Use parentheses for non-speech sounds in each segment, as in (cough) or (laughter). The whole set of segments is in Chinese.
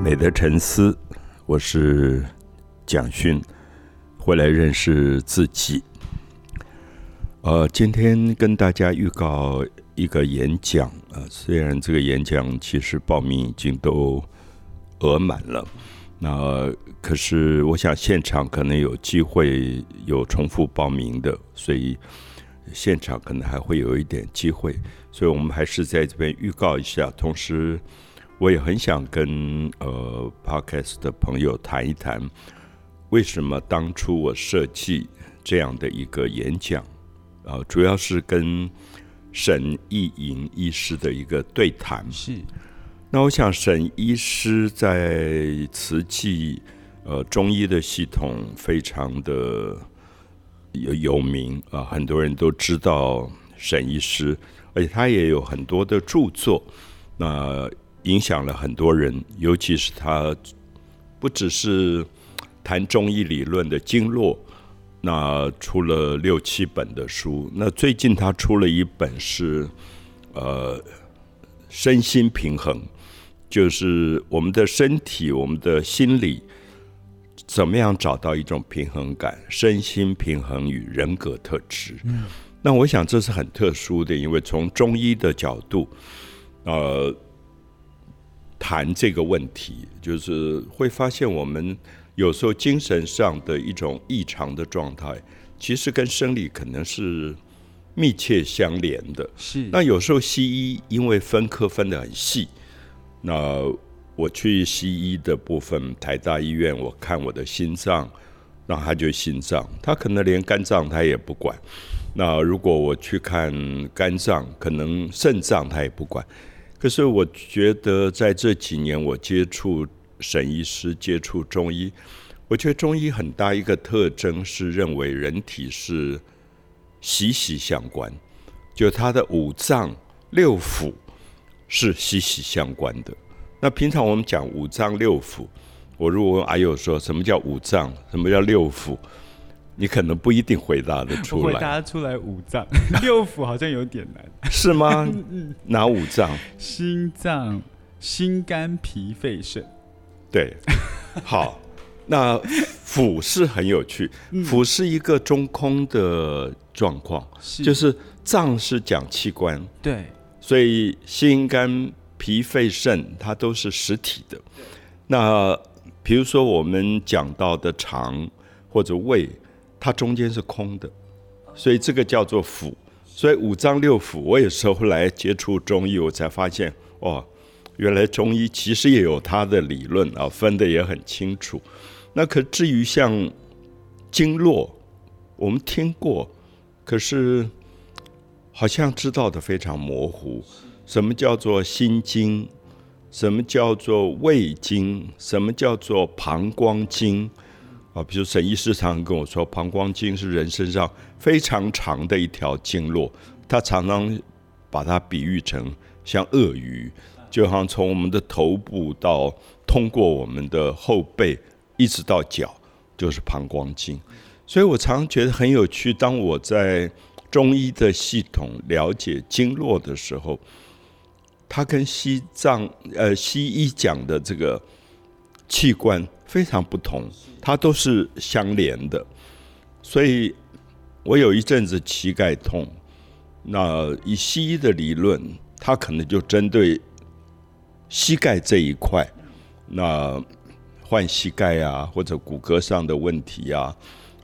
美的沉思，我是蒋勋，回来认识自己。呃，今天跟大家预告一个演讲啊，虽然这个演讲其实报名已经都额满了，那可是我想现场可能有机会有重复报名的，所以现场可能还会有一点机会，所以我们还是在这边预告一下，同时。我也很想跟呃 Podcast 的朋友谈一谈，为什么当初我设计这样的一个演讲啊，主要是跟沈义莹医师的一个对谈。是，那我想沈医师在慈济呃中医的系统非常的有有名啊，很多人都知道沈医师，而且他也有很多的著作。那影响了很多人，尤其是他不只是谈中医理论的经络，那出了六七本的书。那最近他出了一本是呃身心平衡，就是我们的身体、我们的心理怎么样找到一种平衡感，身心平衡与人格特质。嗯，那我想这是很特殊的，因为从中医的角度，呃。谈这个问题，就是会发现我们有时候精神上的一种异常的状态，其实跟生理可能是密切相连的。是。那有时候西医因为分科分得很细，那我去西医的部分，台大医院我看我的心脏，那他就心脏，他可能连肝脏他也不管。那如果我去看肝脏，可能肾脏他也不管。可是我觉得在这几年，我接触沈医师、接触中医，我觉得中医很大一个特征是认为人体是息息相关，就它的五脏六腑是息息相关的。那平常我们讲五脏六腑，我如果问阿友说什么叫五脏，什么叫六腑？你可能不一定回答得出来。回答出来五脏 (laughs) 六腑好像有点难，是吗？(laughs) 哪五脏？心脏、心肝脾肺肾。对，好，那腑是很有趣，腑是一个中空的状况，就是脏是讲器官，对，所以心肝脾肺肾它都是实体的。那比如说我们讲到的肠或者胃。它中间是空的，所以这个叫做腑。所以五脏六腑，我有时候来接触中医，我才发现，哦，原来中医其实也有它的理论啊，分的也很清楚。那可至于像经络，我们听过，可是好像知道的非常模糊。什么叫做心经？什么叫做胃经？什么叫做膀胱经？啊，比如沈医师常常跟我说，膀胱经是人身上非常长的一条经络，他常常把它比喻成像鳄鱼，就好像从我们的头部到通过我们的后背一直到脚，就是膀胱经。所以我常常觉得很有趣。当我在中医的系统了解经络的时候，它跟西藏呃西医讲的这个器官。非常不同，它都是相连的，所以我有一阵子膝盖痛，那以西医的理论，它可能就针对膝盖这一块，那换膝盖啊，或者骨骼上的问题啊，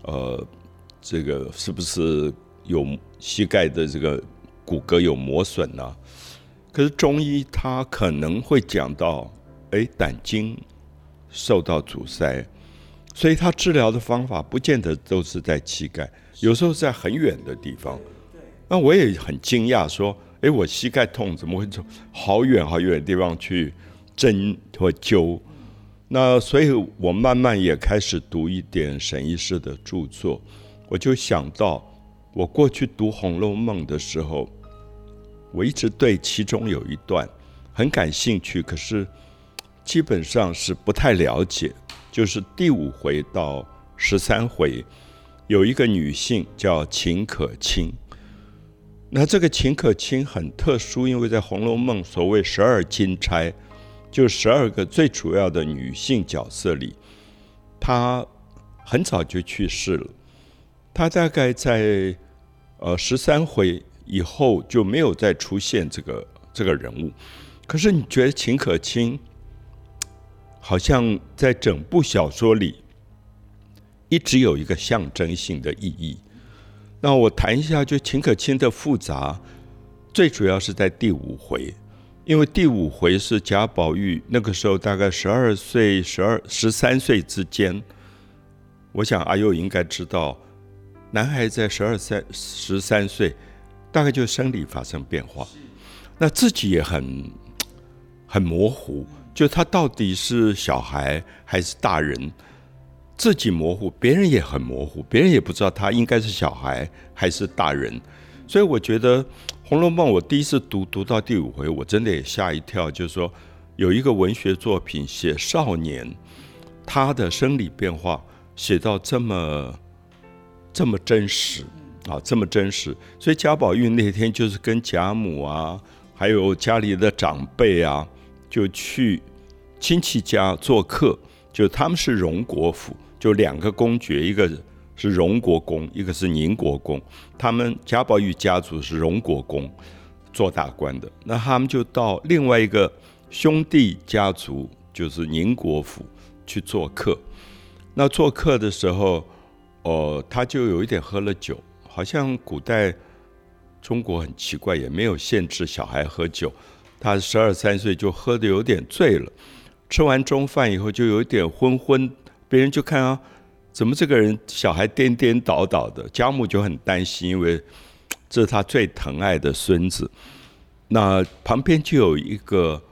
呃，这个是不是有膝盖的这个骨骼有磨损呢？可是中医它可能会讲到，哎，胆经。受到阻塞，所以他治疗的方法不见得都是在膝盖，有时候在很远的地方。那我也很惊讶，说：“哎，我膝盖痛，怎么会从好远好远的地方去针或灸？”那所以，我慢慢也开始读一点沈医师的著作，我就想到，我过去读《红楼梦》的时候，我一直对其中有一段很感兴趣，可是。基本上是不太了解，就是第五回到十三回，有一个女性叫秦可卿。那这个秦可卿很特殊，因为在《红楼梦》所谓十二金钗，就十二个最主要的女性角色里，她很早就去世了。她大概在呃十三回以后就没有再出现这个这个人物。可是你觉得秦可卿好像在整部小说里一直有一个象征性的意义？那我谈一下，就秦可卿的复杂，最主要是在第五回。因为第五回是贾宝玉那个时候大概十二岁、十二十三岁之间，我想阿佑应该知道，男孩在十二三十三岁，大概就生理发生变化，那自己也很很模糊，就他到底是小孩还是大人，自己模糊，别人也很模糊，别人也不知道他应该是小孩还是大人，所以我觉得。《红楼梦》，我第一次读读到第五回，我真的也吓一跳。就是说，有一个文学作品写少年，他的生理变化写到这么这么真实啊，这么真实。所以贾宝玉那天就是跟贾母啊，还有家里的长辈啊，就去亲戚家做客。就他们是荣国府，就两个公爵，一个。是荣国公，一个是宁国公，他们贾宝玉家族是荣国公做大官的，那他们就到另外一个兄弟家族，就是宁国府去做客。那做客的时候，哦，他就有一点喝了酒，好像古代中国很奇怪，也没有限制小孩喝酒。他十二三岁就喝的有点醉了，吃完中饭以后就有点昏昏，别人就看啊。怎么这个人小孩颠颠倒倒的？贾母就很担心，因为这是他最疼爱的孙子。那旁边就有一个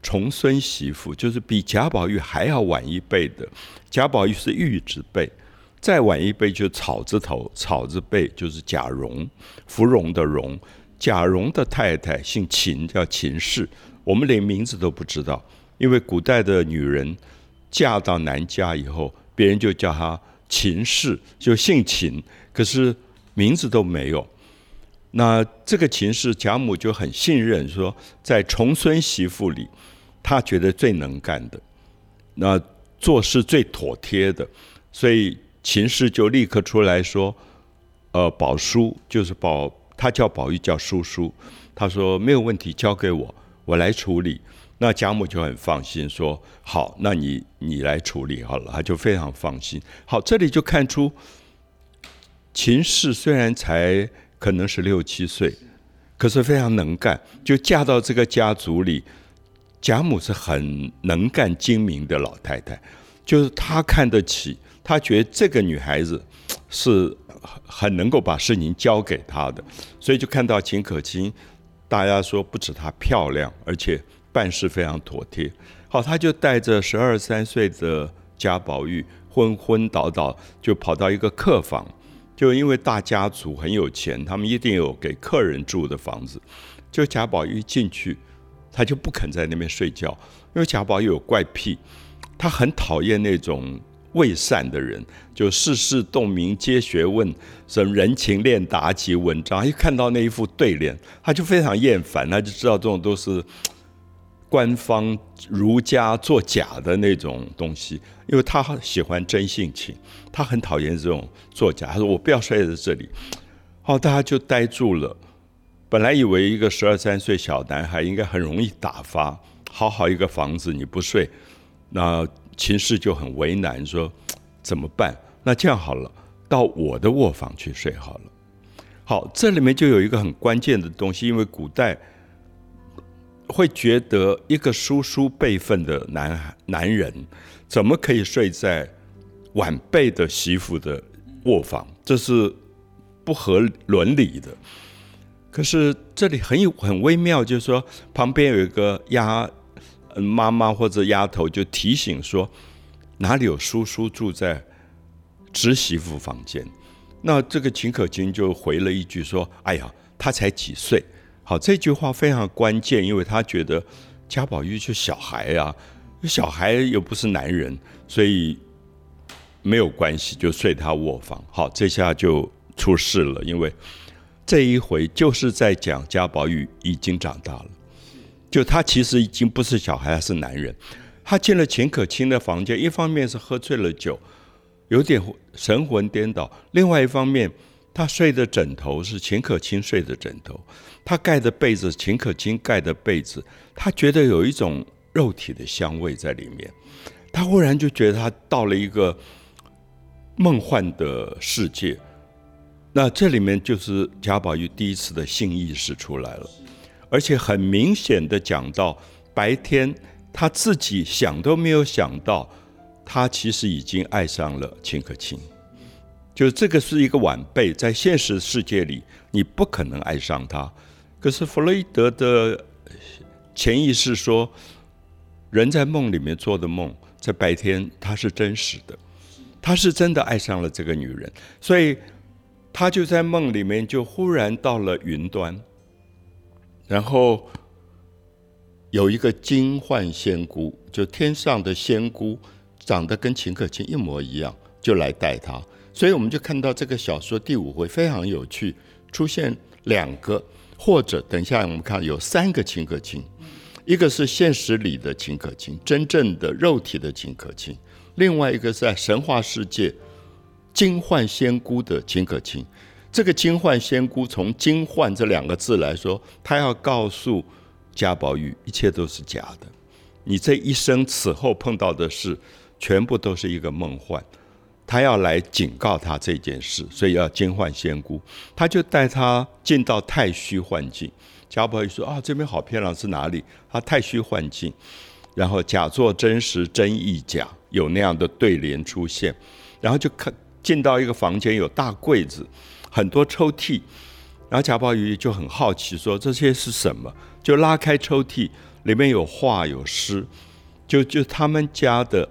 重孙媳妇，就是比贾宝玉还要晚一辈的。贾宝玉是玉字辈，再晚一辈就草字头，草字辈就是贾蓉，芙蓉的蓉。贾蓉的太太姓秦，叫秦氏。我们连名字都不知道，因为古代的女人嫁到男家以后。别人就叫她秦氏，就姓秦，可是名字都没有。那这个秦氏，贾母就很信任，说在重孙媳妇里，她觉得最能干的，那做事最妥帖的，所以秦氏就立刻出来说：“呃，宝叔就是宝，他叫宝玉叫叔叔，他说没有问题，交给我，我来处理。”那贾母就很放心，说：“好，那你你来处理好了。”他就非常放心。好，这里就看出秦氏虽然才可能是六七岁，可是非常能干。就嫁到这个家族里，贾母是很能干精明的老太太，就是她看得起，她觉得这个女孩子是很能够把事情交给他的，所以就看到秦可卿，大家说不止她漂亮，而且。办事非常妥帖，好，他就带着十二三岁的贾宝玉昏昏倒倒，就跑到一个客房，就因为大家族很有钱，他们一定有给客人住的房子。就贾宝玉进去，他就不肯在那边睡觉，因为贾宝玉有怪癖，他很讨厌那种未善的人，就世事洞明皆学问，什么人情练达及文章，一看到那一副对联，他就非常厌烦，他就知道这种都是。(tsk) 官方儒家作假的那种东西，因为他喜欢真性情，他很讨厌这种作假。他说：“我不要睡在这里。”好，大家就呆住了。本来以为一个十二三岁小男孩应该很容易打发，好好一个房子你不睡，那秦氏就很为难，说 (tsk) 怎么办？那这样好了，到我的卧房去睡好了。好，这里面就有一个很关键的东西，因为古代。会觉得一个叔叔辈分的男孩男人，怎么可以睡在晚辈的媳妇的卧房？这是不合伦理的。可是这里很有很微妙，就是说旁边有一个丫妈妈或者丫头就提醒说，哪里有叔叔住在侄媳妇房间？那这个秦可卿就回了一句说：“哎呀，他才几岁。”好，这句话非常关键，因为他觉得贾宝玉就小孩啊，小孩又不是男人，所以没有关系，就睡他卧房。好，这下就出事了，因为这一回就是在讲贾宝玉已经长大了，就他其实已经不是小孩，他是男人。他进了秦可卿的房间，一方面是喝醉了酒，有点神魂颠倒；另外一方面，他睡的枕头是秦可卿睡的枕头，他盖的被子秦可卿盖的被子，他觉得有一种肉体的香味在里面。他忽然就觉得他到了一个梦幻的世界。那这里面就是贾宝玉第一次的性意识出来了，而且很明显的讲到白天。他自己想都没有想到，他其实已经爱上了秦可卿，就这个是一个晚辈，在现实世界里你不可能爱上他。可是弗洛伊德的潜意识说，人在梦里面做的梦，在白天他是真实的，他是真的爱上了这个女人，所以他就在梦里面就忽然到了云端，然后。有一个金幻仙姑，就天上的仙姑，长得跟秦可卿一模一样，就来带他。所以我们就看到这个小说第五回非常有趣，出现两个，或者等一下我们看有三个秦可卿，一个是现实里的秦可卿，真正的肉体的秦可卿；另外一个是在神话世界金幻仙姑的秦可卿。这个金幻仙姑从“金幻”这两个字来说，他要告诉。贾宝玉，一切都是假的。你这一生此后碰到的事，全部都是一个梦幻。他要来警告他这件事，所以要金幻仙姑。他就带他进到太虚幻境。贾宝玉说：“啊，这边好漂亮，是哪里？”他太虚幻境，然后假作真实，真亦假，有那样的对联出现。然后就看进到一个房间，有大柜子，很多抽屉。然后贾宝玉就很好奇，说：“这些是什么？”就拉开抽屉，里面有画有诗，就就他们家的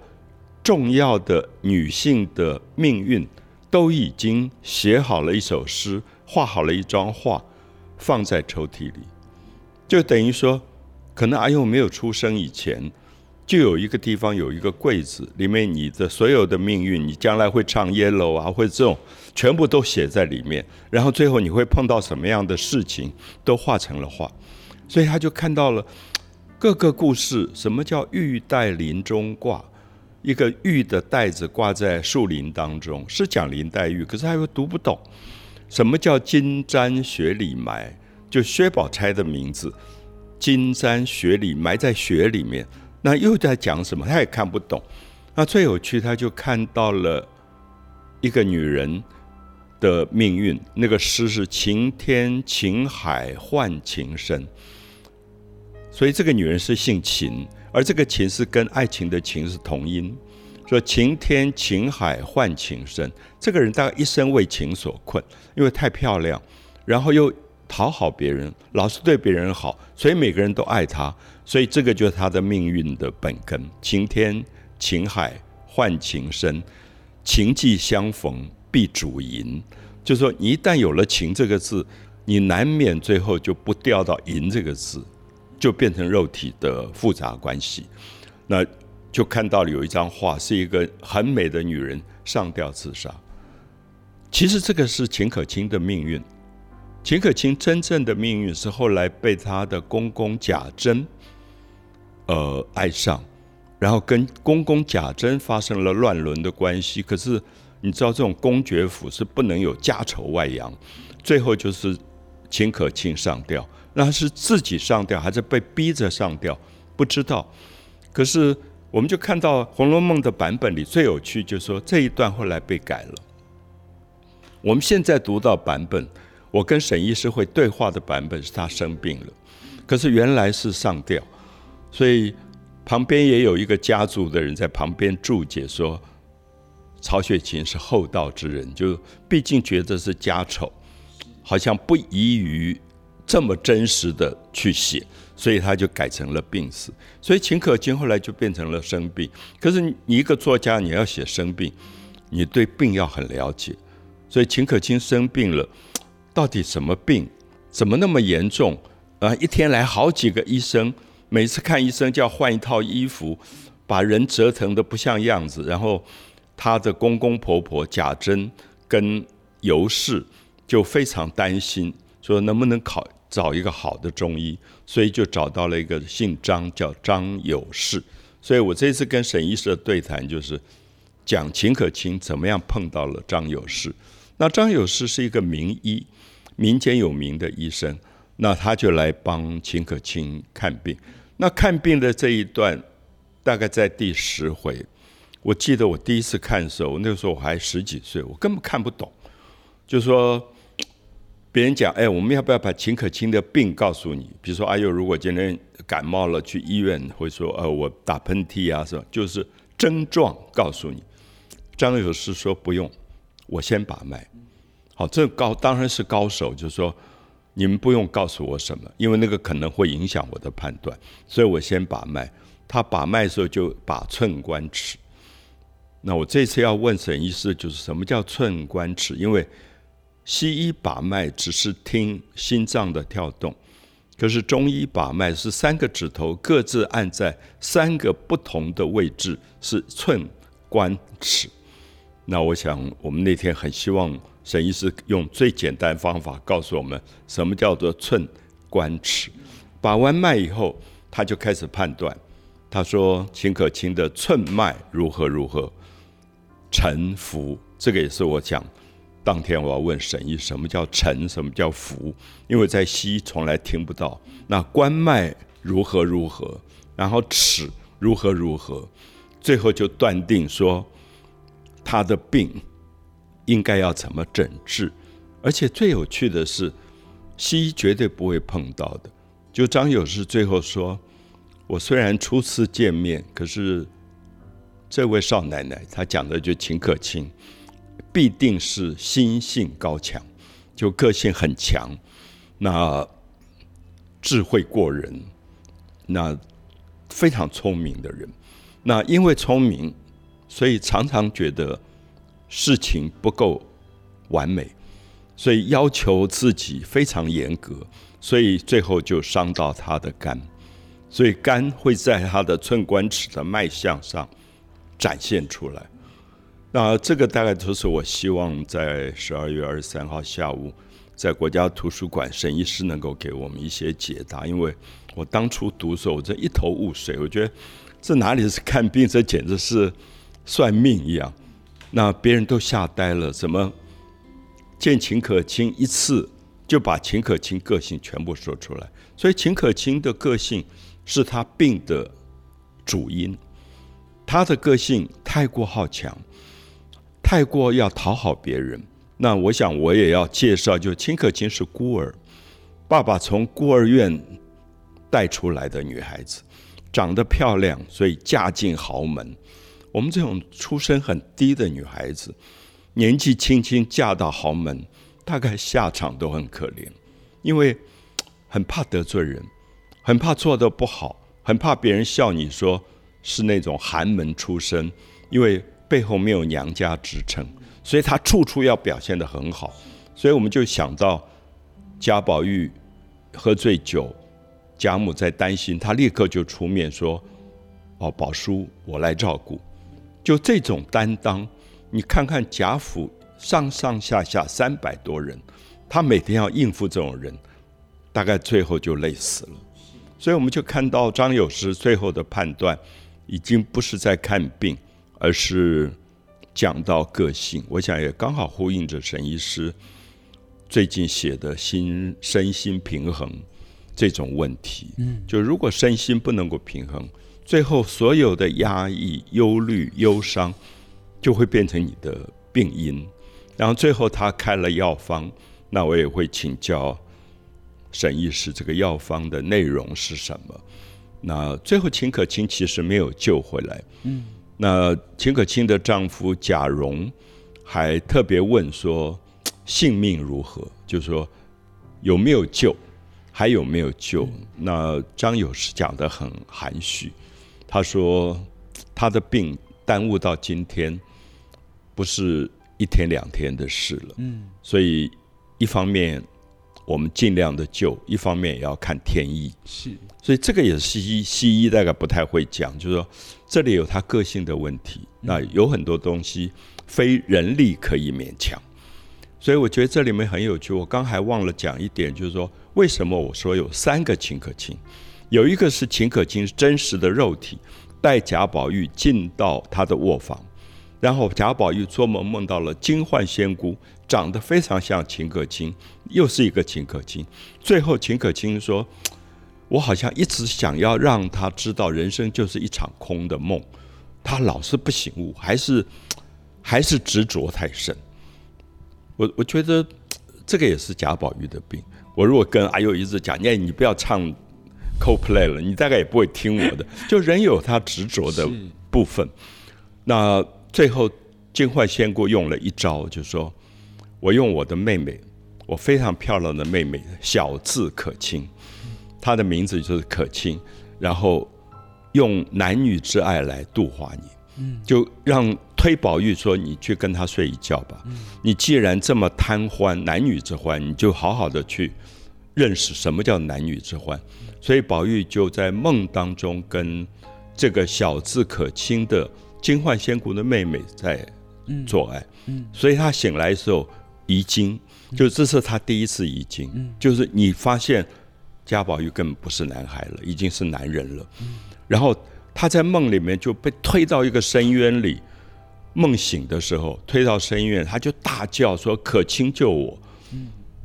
重要的女性的命运，都已经写好了一首诗，画好了一张画，放在抽屉里，就等于说，可能阿勇没有出生以前，就有一个地方有一个柜子，里面你的所有的命运，你将来会唱 yellow 啊，会这种，全部都写在里面，然后最后你会碰到什么样的事情，都画成了画。所以他就看到了各个故事，什么叫玉带林中挂？一个玉的带子挂在树林当中，是讲林黛玉，可是他又读不懂。什么叫金簪雪里埋？就薛宝钗的名字，金簪雪里埋在雪里面，那又在讲什么？他也看不懂。那最有趣，他就看到了一个女人的命运。那个诗是“晴天晴海换情深”。所以这个女人是姓秦，而这个秦是跟爱情的情是同音，说晴天晴海换情深。这个人大概一生为情所困，因为太漂亮，然后又讨好别人，老是对别人好，所以每个人都爱她。所以这个就是她的命运的本根。晴天晴海换情深，情既相逢必主淫。就是说你一旦有了情这个字，你难免最后就不掉到淫这个字。就变成肉体的复杂关系，那就看到了有一张画，是一个很美的女人上吊自杀。其实这个是秦可卿的命运，秦可卿真正的命运是后来被她的公公贾珍，呃爱上，然后跟公公贾珍发生了乱伦的关系。可是你知道，这种公爵府是不能有家丑外扬，最后就是秦可卿上吊。那是自己上吊还是被逼着上吊？不知道。可是我们就看到《红楼梦》的版本里最有趣，就是说这一段后来被改了。我们现在读到版本，我跟沈医师会对话的版本是他生病了，可是原来是上吊，所以旁边也有一个家族的人在旁边注解说，曹雪芹是厚道之人，就毕竟觉得是家丑，好像不宜于。这么真实的去写，所以他就改成了病死。所以秦可卿后来就变成了生病。可是你一个作家，你要写生病，你对病要很了解。所以秦可卿生病了，到底什么病？怎么那么严重？啊，一天来好几个医生，每次看医生就要换一套衣服，把人折腾的不像样子。然后他的公公婆婆贾珍跟尤氏就非常担心。说能不能考找一个好的中医，所以就找到了一个姓张叫张有士。所以我这次跟沈医师的对谈就是讲秦可卿怎么样碰到了张有士。那张有士是一个名医，民间有名的医生，那他就来帮秦可卿看病。那看病的这一段大概在第十回，我记得我第一次看的时候，那个时候我还十几岁，我根本看不懂，就说。别人讲，哎，我们要不要把秦可卿的病告诉你？比如说，阿佑如果今天感冒了，去医院会说，呃，我打喷嚏啊，是吧？就是症状告诉你。张友士说不用，我先把脉。好，这高当然是高手，就是说你们不用告诉我什么，因为那个可能会影响我的判断，所以我先把脉。他把脉的时候就把寸关尺。那我这次要问沈医师，就是什么叫寸关尺？因为西医把脉只是听心脏的跳动，可是中医把脉是三个指头各自按在三个不同的位置，是寸、关、尺。那我想，我们那天很希望沈医师用最简单方法告诉我们，什么叫做寸、关、尺。把完脉以后，他就开始判断。他说：“秦可卿的寸脉如何如何，沉浮。”这个也是我讲。当天我要问神医什么叫沉，什么叫浮？因为在西医从来听不到。那关脉如何如何，然后尺如何如何，最后就断定说他的病应该要怎么诊治。而且最有趣的是，西医绝对不会碰到的。就张友士最后说：“我虽然初次见面，可是这位少奶奶，她讲的就秦可卿。”必定是心性高强，就个性很强，那智慧过人，那非常聪明的人。那因为聪明，所以常常觉得事情不够完美，所以要求自己非常严格，所以最后就伤到他的肝，所以肝会在他的寸关尺的脉象上展现出来。那这个大概就是我希望在十二月二十三号下午，在国家图书馆沈医师能够给我们一些解答。因为我当初读的时候，我这一头雾水，我觉得这哪里是看病，这简直是算命一样。那别人都吓呆了，怎么见秦可卿一次就把秦可卿个性全部说出来？所以秦可卿的个性是他病的主因，他的个性太过好强。太过要讨好别人，那我想我也要介绍，就秦可卿是孤儿，爸爸从孤儿院带出来的女孩子，长得漂亮，所以嫁进豪门。我们这种出身很低的女孩子，年纪轻轻嫁到豪门，大概下场都很可怜，因为很怕得罪人，很怕做的不好，很怕别人笑你说是那种寒门出身，因为。背后没有娘家支撑，所以他处处要表现得很好，所以我们就想到贾宝玉喝醉酒，贾母在担心，他立刻就出面说：“哦，宝叔，我来照顾。”就这种担当，你看看贾府上上下下三百多人，他每天要应付这种人，大概最后就累死了。所以我们就看到张友诗最后的判断，已经不是在看病。而是讲到个性，我想也刚好呼应着沈医师最近写的心身心平衡这种问题。嗯，就如果身心不能够平衡，最后所有的压抑、忧虑、忧伤就会变成你的病因。然后最后他开了药方，那我也会请教沈医师，这个药方的内容是什么？那最后秦可卿其实没有救回来。嗯。那秦可卿的丈夫贾蓉还特别问说：“性命如何？就是说有没有救，还有没有救？”那张友是讲的很含蓄，他说他的病耽误到今天不是一天两天的事了。嗯，所以一方面我们尽量的救，一方面也要看天意。是，所以这个也是西医西医大概不太会讲，就是说。这里有他个性的问题，那有很多东西非人力可以勉强，所以我觉得这里面很有趣。我刚还忘了讲一点，就是说为什么我说有三个秦可卿，有一个是秦可卿真实的肉体带贾宝玉进到他的卧房，然后贾宝玉做梦梦到了金幻仙姑，长得非常像秦可卿，又是一个秦可卿。最后秦可卿说：“我好像一直想要让他知道，人生就是一场空的梦，他老是不醒悟，还是还是执着太深。”我我觉得这个也是贾宝玉的病。我如果跟阿佑一直讲，哎，你不要唱 CoPlay 了，你大概也不会听我的。(laughs) 就人有他执着的部分。那最后金焕仙姑用了一招，就说我用我的妹妹，我非常漂亮的妹妹，小字可亲，她的名字就是可亲，然后用男女之爱来度化你。就让推宝玉说：“你去跟她睡一觉吧。你既然这么贪欢，男女之欢，你就好好的去认识什么叫男女之欢。所以宝玉就在梦当中跟这个小字可亲的金幻仙姑的妹妹在做爱。所以他醒来的时候遗精，就这是他第一次遗精。就是你发现贾宝玉根本不是男孩了，已经是男人了。然后。他在梦里面就被推到一个深渊里，梦醒的时候推到深渊，他就大叫说：“可卿救我！”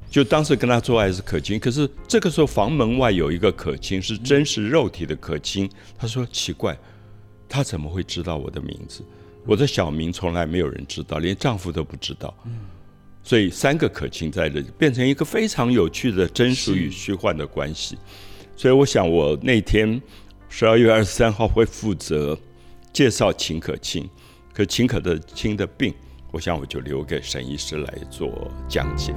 就当时跟他做爱是可卿，可是这个时候房门外有一个可卿，是真实肉体的可卿。他说：“奇怪，他怎么会知道我的名字？我的小名从来没有人知道，连丈夫都不知道。”所以三个可亲在这里变成一个非常有趣的真实与虚幻的关系。所以我想，我那天。十二月二十三号会负责介绍秦可卿，可秦可的卿的病，我想我就留给沈医师来做讲解。